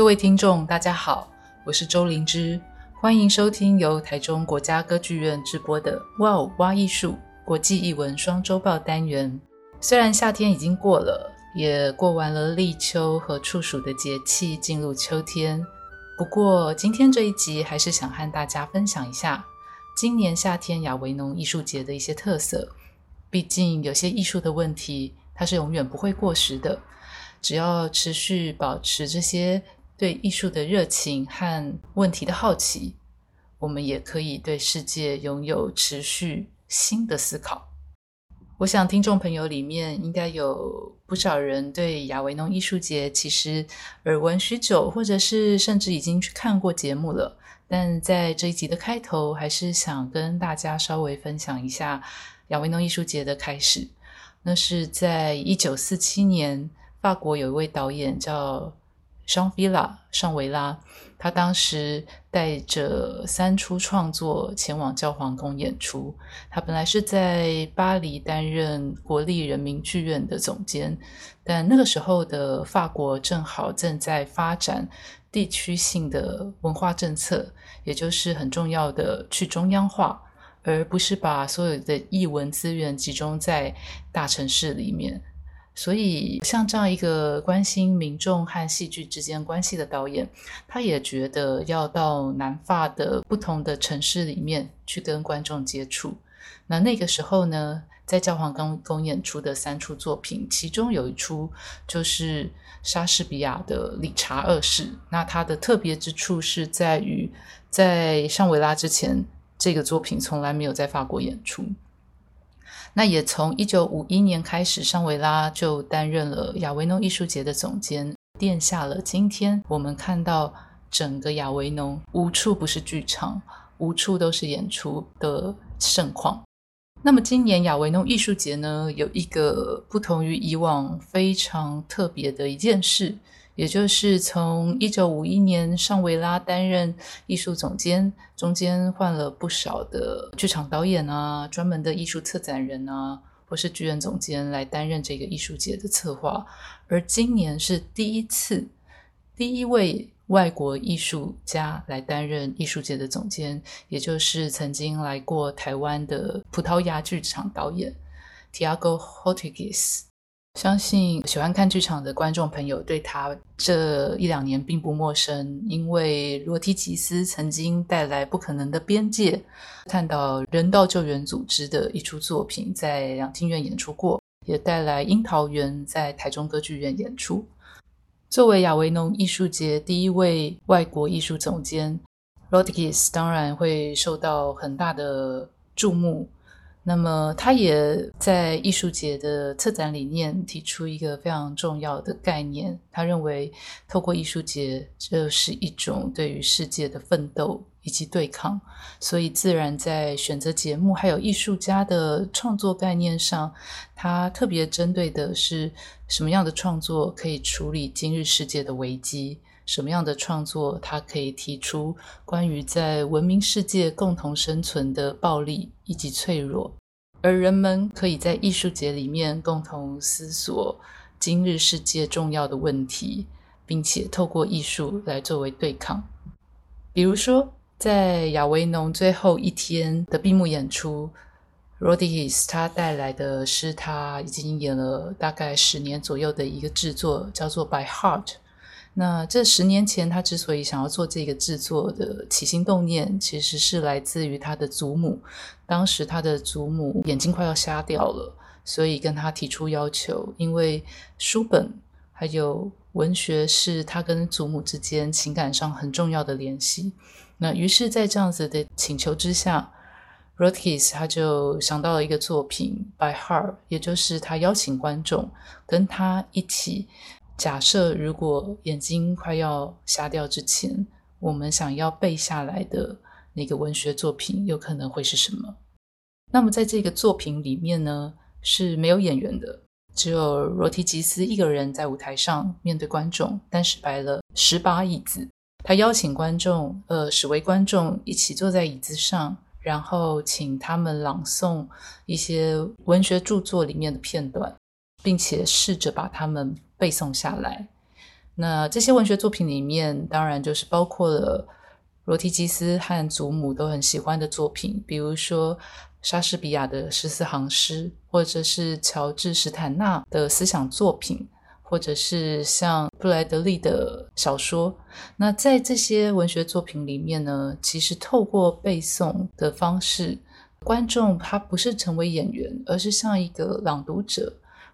各位听众，大家好，我是周灵芝，欢迎收听由台中国家歌剧院直播的《哇哦哇艺术》国际艺文双周报单元。虽然夏天已经过了，也过完了立秋和处暑的节气，进入秋天。不过今天这一集还是想和大家分享一下今年夏天亚维农艺术节的一些特色。毕竟有些艺术的问题，它是永远不会过时的。只要持续保持这些对艺术的热情和问题的好奇，我们也可以对世界拥有持续新的思考。我想听众朋友里面应该有不少人对亚维农艺术节其实耳闻许久，或者是甚至已经去看过节目了。但在这一集的开头，还是想跟大家稍微分享一下亚维农艺术节的开始。那是在一九四七年，法国有一位导演叫。尚维拉，尚维拉，他当时带着三出创作前往教皇宫演出。他本来是在巴黎担任国立人民剧院的总监，但那个时候的法国正好正在发展地区性的文化政策，也就是很重要的去中央化，而不是把所有的译文资源集中在大城市里面。所以，像这样一个关心民众和戏剧之间关系的导演，他也觉得要到南法的不同的城市里面去跟观众接触。那那个时候呢，在教皇宫公演出的三出作品，其中有一出就是莎士比亚的《理查二世》。那它的特别之处是在于，在尚维拉之前，这个作品从来没有在法国演出。那也从一九五一年开始，尚维拉就担任了亚维农艺术节的总监，奠下了今天我们看到整个亚维农无处不是剧场，无处都是演出的盛况。那么今年亚维农艺术节呢，有一个不同于以往非常特别的一件事。也就是从一九五一年尚维拉担任艺术总监，中间换了不少的剧场导演啊，专门的艺术策展人啊，或是剧院总监来担任这个艺术节的策划。而今年是第一次，第一位外国艺术家来担任艺术节的总监，也就是曾经来过台湾的葡萄牙剧场导演 Tiago Rodrigues。相信喜欢看剧场的观众朋友对他这一两年并不陌生，因为罗提吉斯曾经带来《不可能的边界》，探讨人道救援组织的一出作品，在两厅院演出过，也带来《樱桃园》在台中歌剧院演出。作为亚维农艺术节第一位外国艺术总监，罗提吉斯当然会受到很大的注目。那么，他也在艺术节的策展理念提出一个非常重要的概念。他认为，透过艺术节，这是一种对于世界的奋斗以及对抗。所以，自然在选择节目还有艺术家的创作概念上，他特别针对的是什么样的创作可以处理今日世界的危机。什么样的创作，它可以提出关于在文明世界共同生存的暴力以及脆弱，而人们可以在艺术节里面共同思索今日世界重要的问题，并且透过艺术来作为对抗。比如说，在亚维农最后一天的闭幕演出，Rodrigues 他带来的是他已经演了大概十年左右的一个制作，叫做《By Heart》。那这十年前，他之所以想要做这个制作的起心动念，其实是来自于他的祖母。当时他的祖母眼睛快要瞎掉了，所以跟他提出要求，因为书本还有文学是他跟祖母之间情感上很重要的联系。那于是，在这样子的请求之下，Rodrigues 他就想到了一个作品《By Heart》，也就是他邀请观众跟他一起。假设如果眼睛快要瞎掉之前，我们想要背下来的那个文学作品，有可能会是什么？那么在这个作品里面呢，是没有演员的，只有罗提吉斯一个人在舞台上面对观众，但是摆了十把椅子，他邀请观众，呃，十位观众一起坐在椅子上，然后请他们朗诵一些文学著作里面的片段，并且试着把他们。背诵下来，那这些文学作品里面，当然就是包括了罗提吉斯和祖母都很喜欢的作品，比如说莎士比亚的十四行诗，或者是乔治史坦纳的思想作品，或者是像布莱德利的小说。那在这些文学作品里面呢，其实透过背诵的方式，观众他不是成为演员，而是像一个朗读者，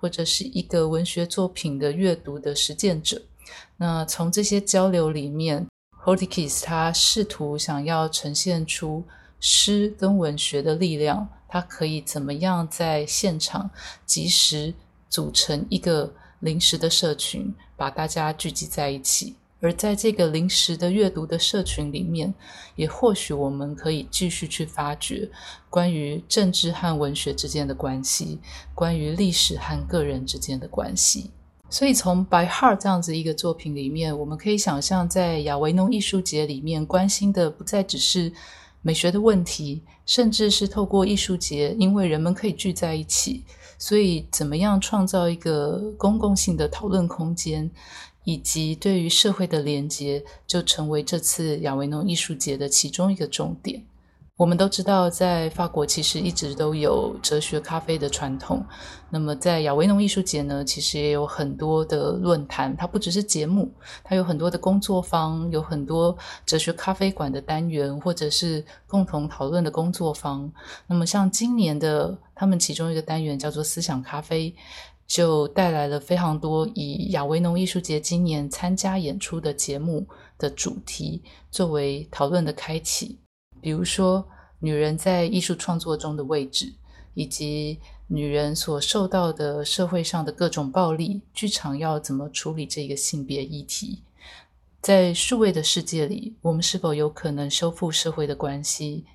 或者是一个文学作品的阅读的实践者。那从这些交流里面 h o r t i k i s 他试图想要呈现出诗跟文学的力量，它可以怎么样在现场及时组成一个临时的社群，把大家聚集在一起。而在这个临时的阅读的社群里面，也或许我们可以继续去发掘关于政治和文学之间的关系，关于历史和个人之间的关系。所以，从《By Heart》这样子一个作品里面，我们可以想象，在亚维农艺术节里面，关心的不再只是美学的问题，甚至是透过艺术节，因为人们可以聚在一起，所以怎么样创造一个公共性的讨论空间，以及对于社会的连接，就成为这次亚维农艺术节的其中一个重点。我们都知道，在法国其实一直都有哲学咖啡的传统。那么，在亚维农艺术节呢，其实也有很多的论坛。它不只是节目，它有很多的工作坊，有很多哲学咖啡馆的单元，或者是共同讨论的工作坊。那么，像今年的他们其中一个单元叫做“思想咖啡”，就带来了非常多以亚维农艺术节今年参加演出的节目的主题作为讨论的开启。比如说，女人在艺术创作中的位置，以及女人所受到的社会上的各种暴力，剧场要怎么处理这个性别议题？在数位的世界里，我们是否有可能修复社会的关系？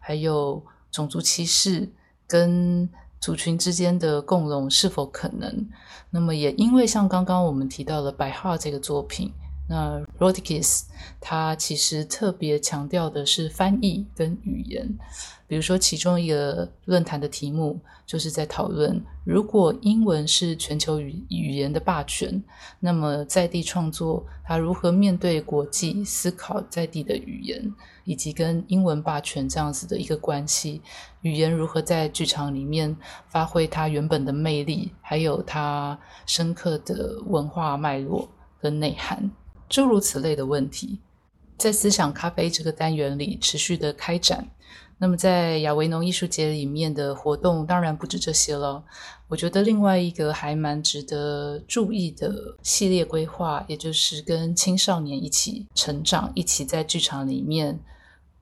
还有种族歧视跟族群之间的共荣是否可能？那么，也因为像刚刚我们提到了《白话》这个作品。那 Rodikis 他其实特别强调的是翻译跟语言，比如说其中一个论坛的题目就是在讨论，如果英文是全球语语言的霸权，那么在地创作它如何面对国际，思考在地的语言，以及跟英文霸权这样子的一个关系，语言如何在剧场里面发挥它原本的魅力，还有它深刻的文化脉络跟内涵。诸如此类的问题，在思想咖啡这个单元里持续的开展。那么，在亚维农艺术节里面的活动当然不止这些了。我觉得另外一个还蛮值得注意的系列规划，也就是跟青少年一起成长、一起在剧场里面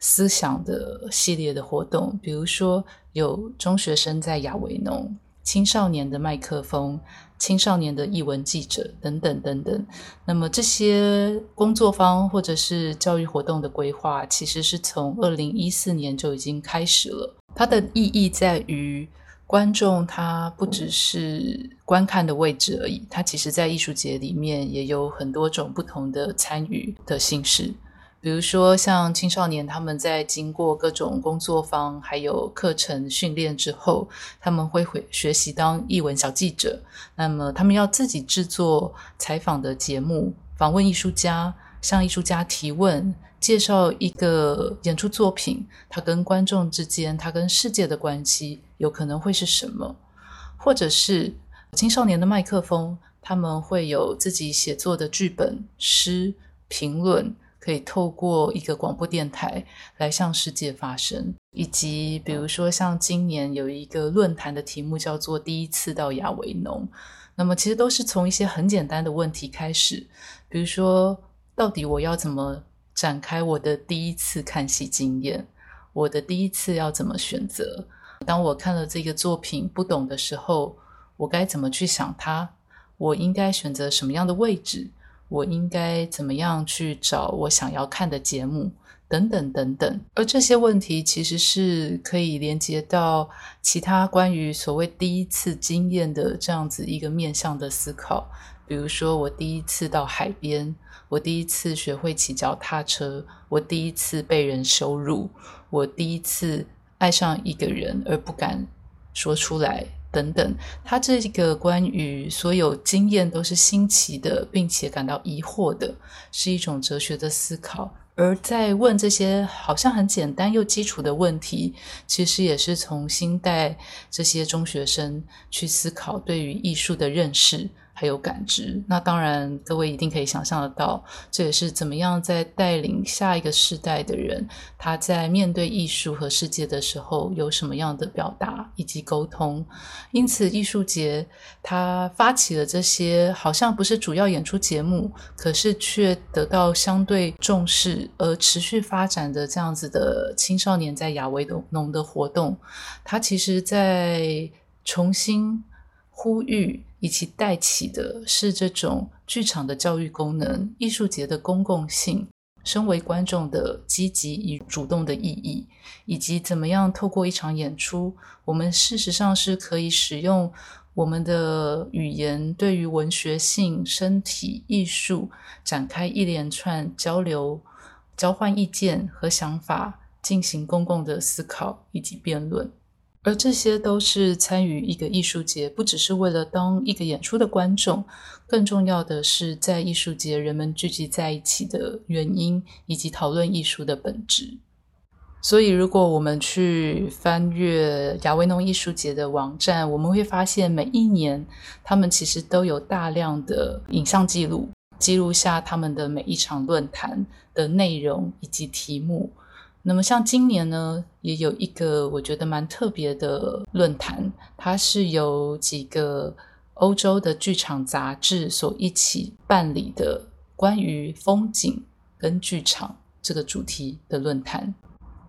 思想的系列的活动。比如说，有中学生在亚维农，青少年的麦克风。青少年的译文记者等等等等，那么这些工作方或者是教育活动的规划，其实是从二零一四年就已经开始了。它的意义在于，观众他不只是观看的位置而已，他其实在艺术节里面也有很多种不同的参与的形式。比如说，像青少年他们在经过各种工作坊还有课程训练之后，他们会会学习当艺文小记者。那么，他们要自己制作采访的节目，访问艺术家，向艺术家提问，介绍一个演出作品，他跟观众之间，他跟世界的关系有可能会是什么？或者是青少年的麦克风，他们会有自己写作的剧本、诗、评论。可以透过一个广播电台来向世界发声，以及比如说像今年有一个论坛的题目叫做“第一次到亚维农”，那么其实都是从一些很简单的问题开始，比如说到底我要怎么展开我的第一次看戏经验，我的第一次要怎么选择？当我看了这个作品不懂的时候，我该怎么去想它？我应该选择什么样的位置？我应该怎么样去找我想要看的节目，等等等等。而这些问题其实是可以连接到其他关于所谓第一次经验的这样子一个面向的思考。比如说，我第一次到海边，我第一次学会骑脚踏车，我第一次被人羞辱，我第一次爱上一个人而不敢说出来等等，他这个关于所有经验都是新奇的，并且感到疑惑的，是一种哲学的思考。而在问这些好像很简单又基础的问题，其实也是从新带这些中学生去思考对于艺术的认识。还有感知，那当然，各位一定可以想象得到，这也是怎么样在带领下一个世代的人，他在面对艺术和世界的时候有什么样的表达以及沟通。因此，艺术节他发起了这些好像不是主要演出节目，可是却得到相对重视而持续发展的这样子的青少年在亚维农的活动，他其实在重新呼吁。以及带起的是这种剧场的教育功能、艺术节的公共性、身为观众的积极与主动的意义，以及怎么样透过一场演出，我们事实上是可以使用我们的语言，对于文学性、身体艺术展开一连串交流、交换意见和想法，进行公共的思考以及辩论。而这些都是参与一个艺术节，不只是为了当一个演出的观众，更重要的是在艺术节人们聚集在一起的原因，以及讨论艺术的本质。所以，如果我们去翻阅亚维农艺术节的网站，我们会发现每一年他们其实都有大量的影像记录，记录下他们的每一场论坛的内容以及题目。那么像今年呢，也有一个我觉得蛮特别的论坛，它是由几个欧洲的剧场杂志所一起办理的，关于风景跟剧场这个主题的论坛。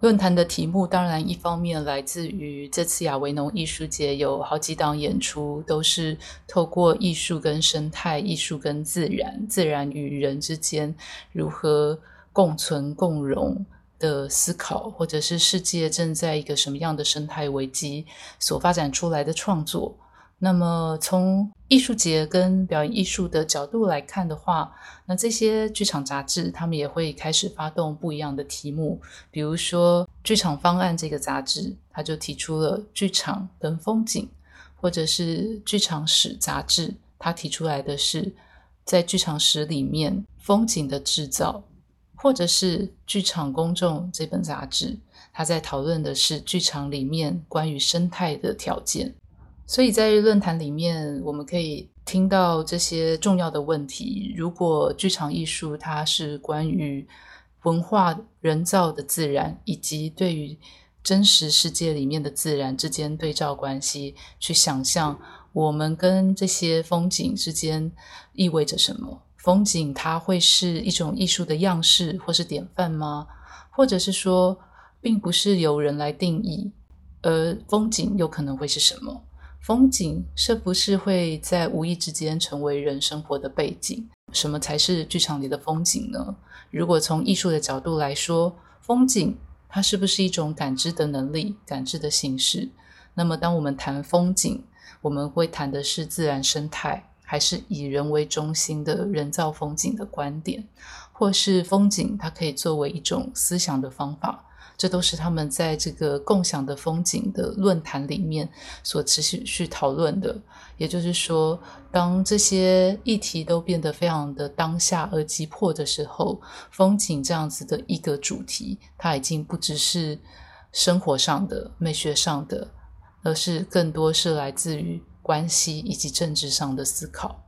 论坛的题目当然一方面来自于这次亚维农艺术节有好几档演出，都是透过艺术跟生态、艺术跟自然、自然与人之间如何共存共荣。的思考，或者是世界正在一个什么样的生态危机所发展出来的创作。那么，从艺术节跟表演艺术的角度来看的话，那这些剧场杂志他们也会开始发动不一样的题目，比如说《剧场方案》这个杂志，他就提出了剧场跟风景，或者是《剧场史》杂志，他提出来的是在剧场史里面风景的制造。或者是《剧场公众》这本杂志，它在讨论的是剧场里面关于生态的条件。所以在论坛里面，我们可以听到这些重要的问题。如果剧场艺术它是关于文化、人造的自然，以及对于真实世界里面的自然之间对照关系，去想象我们跟这些风景之间意味着什么。风景它会是一种艺术的样式或是典范吗？或者是说，并不是由人来定义，而风景又可能会是什么？风景是不是会在无意之间成为人生活的背景？什么才是剧场里的风景呢？如果从艺术的角度来说，风景它是不是一种感知的能力、感知的形式？那么，当我们谈风景，我们会谈的是自然生态。还是以人为中心的人造风景的观点，或是风景，它可以作为一种思想的方法，这都是他们在这个共享的风景的论坛里面所持续去讨论的。也就是说，当这些议题都变得非常的当下而急迫的时候，风景这样子的一个主题，它已经不只是生活上的、美学上的，而是更多是来自于。关系以及政治上的思考。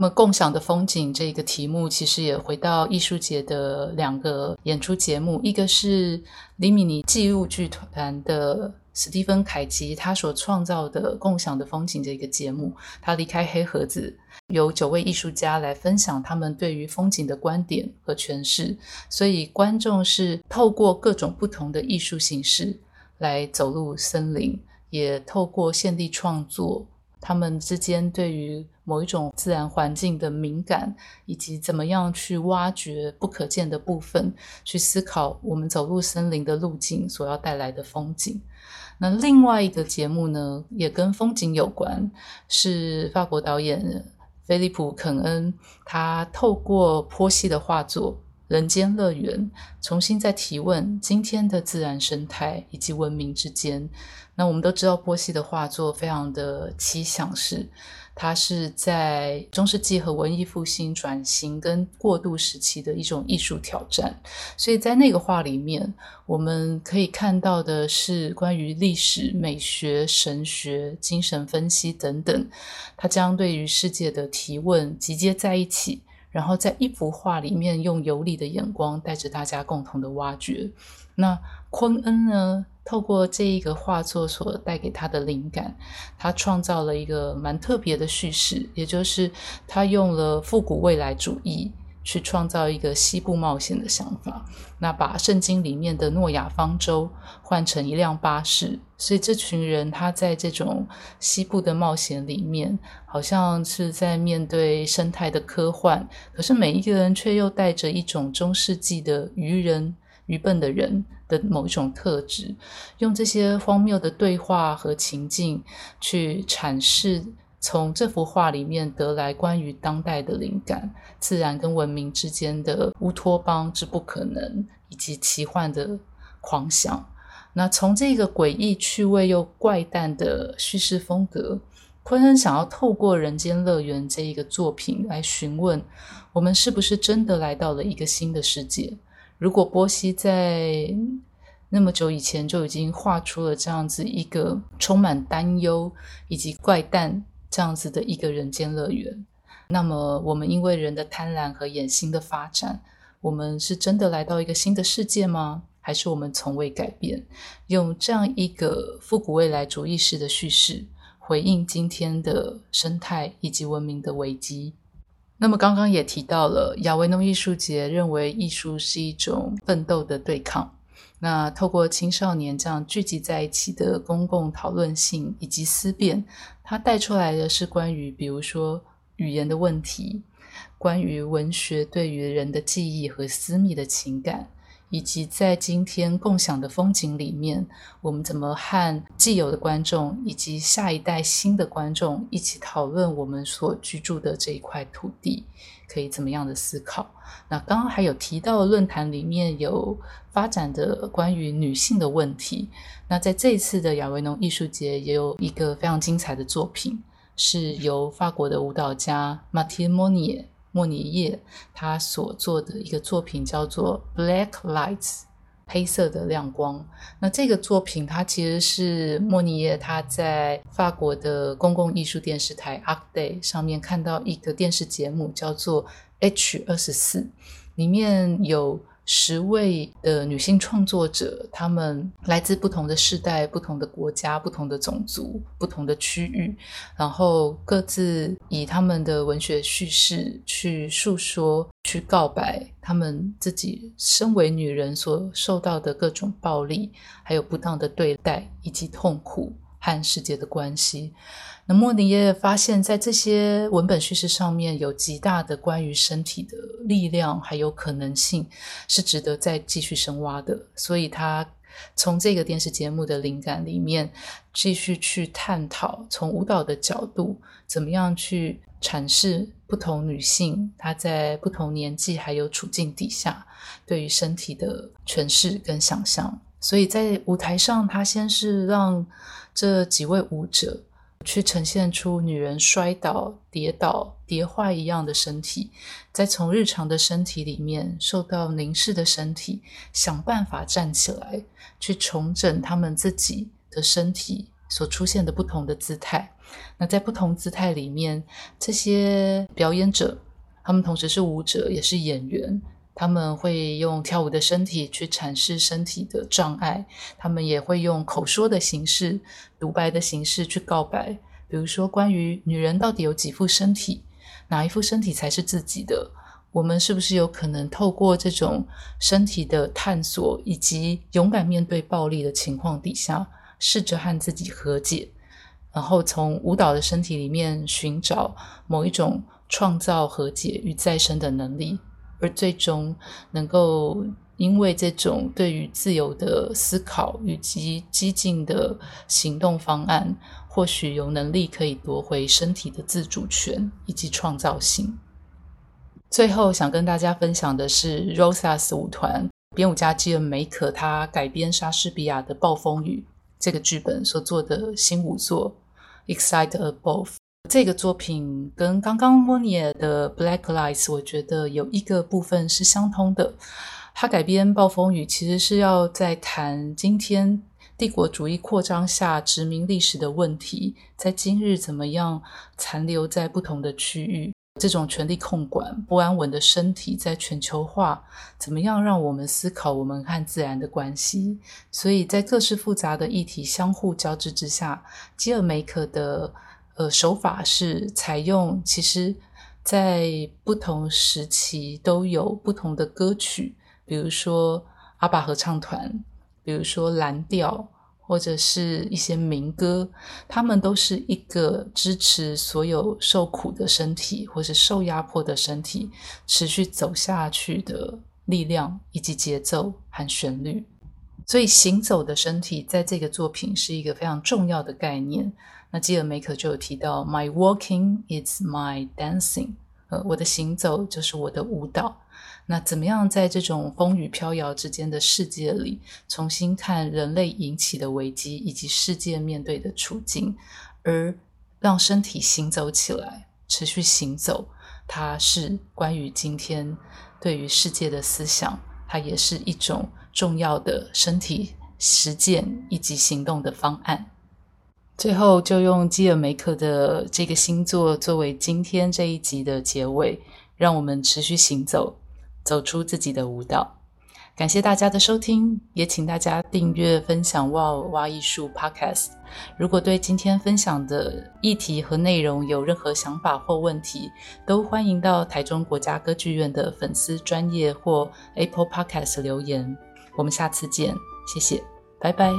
那么，共享的风景这个题目，其实也回到艺术节的两个演出节目，一个是李米尼纪录剧团的史蒂芬凯吉他所创造的《共享的风景》这个节目。他离开黑盒子，由九位艺术家来分享他们对于风景的观点和诠释。所以，观众是透过各种不同的艺术形式来走入森林。也透过现地创作，他们之间对于某一种自然环境的敏感，以及怎么样去挖掘不可见的部分，去思考我们走入森林的路径所要带来的风景。那另外一个节目呢，也跟风景有关，是法国导演菲利普·肯恩，他透过波西的画作，人间乐园，重新再提问今天的自然生态以及文明之间。那我们都知道，波西的画作非常的奇想式，它是在中世纪和文艺复兴转型跟过渡时期的一种艺术挑战。所以在那个画里面，我们可以看到的是关于历史、美学、神学、精神分析等等，它将对于世界的提问集结在一起。然后在一幅画里面，用游离的眼光带着大家共同的挖掘。那昆恩呢，透过这一个画作所带给他的灵感，他创造了一个蛮特别的叙事，也就是他用了复古未来主义。去创造一个西部冒险的想法，那把圣经里面的诺亚方舟换成一辆巴士，所以这群人他在这种西部的冒险里面，好像是在面对生态的科幻，可是每一个人却又带着一种中世纪的愚人、愚笨的人的某一种特质，用这些荒谬的对话和情境去阐释。从这幅画里面得来关于当代的灵感，自然跟文明之间的乌托邦之不可能，以及奇幻的狂想。那从这个诡异、趣味又怪诞的叙事风格，昆恩想要透过《人间乐园》这一个作品来询问：我们是不是真的来到了一个新的世界？如果波西在那么久以前就已经画出了这样子一个充满担忧以及怪诞。这样子的一个人间乐园，那么我们因为人的贪婪和野心的发展，我们是真的来到一个新的世界吗？还是我们从未改变？用这样一个复古未来主义式的叙事，回应今天的生态以及文明的危机。那么刚刚也提到了，亚维农艺术节认为艺术是一种奋斗的对抗。那透过青少年这样聚集在一起的公共讨论性以及思辨，它带出来的是关于，比如说语言的问题，关于文学对于人的记忆和私密的情感。以及在今天共享的风景里面，我们怎么和既有的观众以及下一代新的观众一起讨论我们所居住的这一块土地，可以怎么样的思考？那刚刚还有提到论坛里面有发展的关于女性的问题。那在这一次的亚维农艺术节也有一个非常精彩的作品，是由法国的舞蹈家 Mathilde Monnier 莫尼莫尼耶他所做的一个作品叫做《Black Lights》，黑色的亮光。那这个作品，它其实是莫尼耶他在法国的公共艺术电视台 Arte 上面看到一个电视节目，叫做 H 二十四，里面有。十位的女性创作者，她们来自不同的世代、不同的国家、不同的种族、不同的区域，然后各自以他们的文学叙事去诉说、去告白他们自己身为女人所受到的各种暴力，还有不当的对待以及痛苦和世界的关系。那莫尼耶发现，在这些文本叙事上面有极大的关于身体的力量，还有可能性，是值得再继续深挖的。所以，他从这个电视节目的灵感里面，继续去探讨，从舞蹈的角度，怎么样去阐释不同女性她在不同年纪还有处境底下对于身体的诠释跟想象。所以在舞台上，他先是让这几位舞者。去呈现出女人摔倒、跌倒、跌坏一样的身体，再从日常的身体里面受到凝视的身体，想办法站起来，去重整他们自己的身体所出现的不同的姿态。那在不同姿态里面，这些表演者，他们同时是舞者，也是演员。他们会用跳舞的身体去阐释身体的障碍，他们也会用口说的形式、独白的形式去告白。比如说，关于女人到底有几副身体，哪一副身体才是自己的？我们是不是有可能透过这种身体的探索，以及勇敢面对暴力的情况底下，试着和自己和解，然后从舞蹈的身体里面寻找某一种创造和解与再生的能力？而最终能够因为这种对于自由的思考以及激进的行动方案，或许有能力可以夺回身体的自主权以及创造性。最后想跟大家分享的是 Rosas 舞团编舞家基恩梅可他改编莎士比亚的《暴风雨》这个剧本所做的新舞作《Excite Above》。这个作品跟刚刚莫尼尔的《Black Lights》，我觉得有一个部分是相通的。他改编《暴风雨》，其实是要在谈今天帝国主义扩张下殖民历史的问题，在今日怎么样残留在不同的区域，这种权力控管、不安稳的身体，在全球化怎么样让我们思考我们和自然的关系。所以在各式复杂的议题相互交织之下，基尔梅克的。呃，手法是采用，其实，在不同时期都有不同的歌曲，比如说阿爸合唱团，比如说蓝调，或者是一些民歌，他们都是一个支持所有受苦的身体，或是受压迫的身体持续走下去的力量，以及节奏和旋律。所以，行走的身体在这个作品是一个非常重要的概念。那基尔梅克就有提到，My walking is my dancing，呃，我的行走就是我的舞蹈。那怎么样在这种风雨飘摇之间的世界里，重新看人类引起的危机以及世界面对的处境，而让身体行走起来，持续行走，它是关于今天对于世界的思想，它也是一种重要的身体实践以及行动的方案。最后，就用基尔梅克的这个星座作为今天这一集的结尾，让我们持续行走，走出自己的舞蹈。感谢大家的收听，也请大家订阅、分享《哇哦挖艺术》Podcast。如果对今天分享的议题和内容有任何想法或问题，都欢迎到台中国家歌剧院的粉丝专业或 Apple Podcast 留言。我们下次见，谢谢，拜拜。